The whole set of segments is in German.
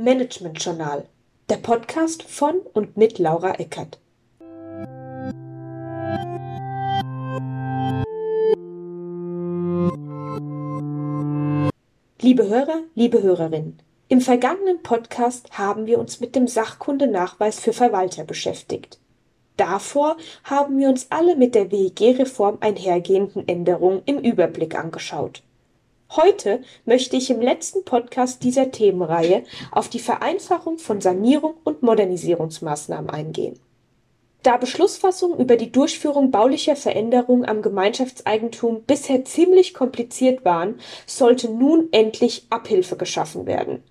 Management Journal, der Podcast von und mit Laura Eckert. Liebe Hörer, liebe Hörerinnen, im vergangenen Podcast haben wir uns mit dem Sachkundenachweis für Verwalter beschäftigt. Davor haben wir uns alle mit der WEG-Reform einhergehenden Änderungen im Überblick angeschaut. Heute möchte ich im letzten Podcast dieser Themenreihe auf die Vereinfachung von Sanierung und Modernisierungsmaßnahmen eingehen. Da Beschlussfassungen über die Durchführung baulicher Veränderungen am Gemeinschaftseigentum bisher ziemlich kompliziert waren, sollte nun endlich Abhilfe geschaffen werden.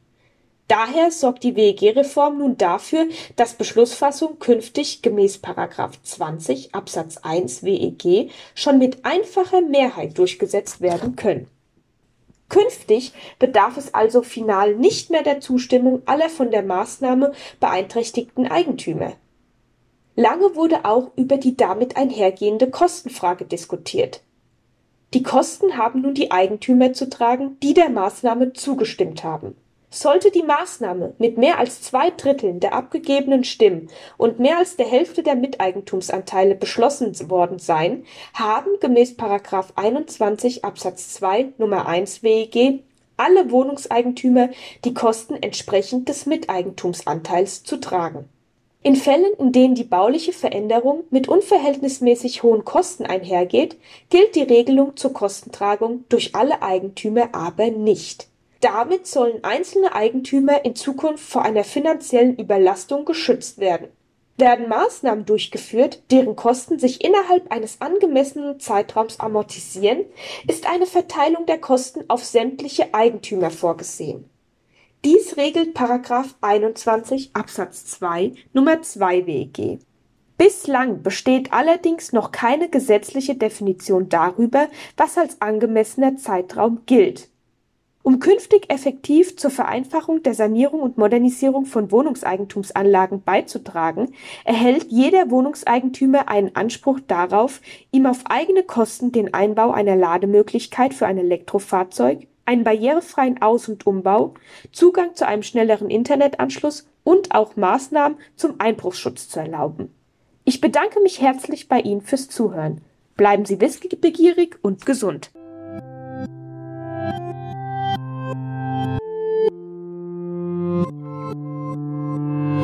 Daher sorgt die WEG-Reform nun dafür, dass Beschlussfassungen künftig gemäß 20 Absatz 1 WEG schon mit einfacher Mehrheit durchgesetzt werden können. Künftig bedarf es also final nicht mehr der Zustimmung aller von der Maßnahme beeinträchtigten Eigentümer. Lange wurde auch über die damit einhergehende Kostenfrage diskutiert. Die Kosten haben nun die Eigentümer zu tragen, die der Maßnahme zugestimmt haben. Sollte die Maßnahme mit mehr als zwei Dritteln der abgegebenen Stimmen und mehr als der Hälfte der Miteigentumsanteile beschlossen worden sein, haben gemäß 21 Absatz 2 Nummer 1 WEG alle Wohnungseigentümer die Kosten entsprechend des Miteigentumsanteils zu tragen. In Fällen, in denen die bauliche Veränderung mit unverhältnismäßig hohen Kosten einhergeht, gilt die Regelung zur Kostentragung durch alle Eigentümer aber nicht damit sollen einzelne Eigentümer in Zukunft vor einer finanziellen Überlastung geschützt werden. Werden Maßnahmen durchgeführt, deren Kosten sich innerhalb eines angemessenen Zeitraums amortisieren, ist eine Verteilung der Kosten auf sämtliche Eigentümer vorgesehen. Dies regelt § 21 Absatz 2 Nummer 2 WEG. Bislang besteht allerdings noch keine gesetzliche Definition darüber, was als angemessener Zeitraum gilt um künftig effektiv zur Vereinfachung der Sanierung und Modernisierung von Wohnungseigentumsanlagen beizutragen, erhält jeder Wohnungseigentümer einen Anspruch darauf, ihm auf eigene Kosten den Einbau einer Lademöglichkeit für ein Elektrofahrzeug, einen barrierefreien Aus- und Umbau, Zugang zu einem schnelleren Internetanschluss und auch Maßnahmen zum Einbruchsschutz zu erlauben. Ich bedanke mich herzlich bei Ihnen fürs Zuhören. Bleiben Sie wissbegierig und gesund.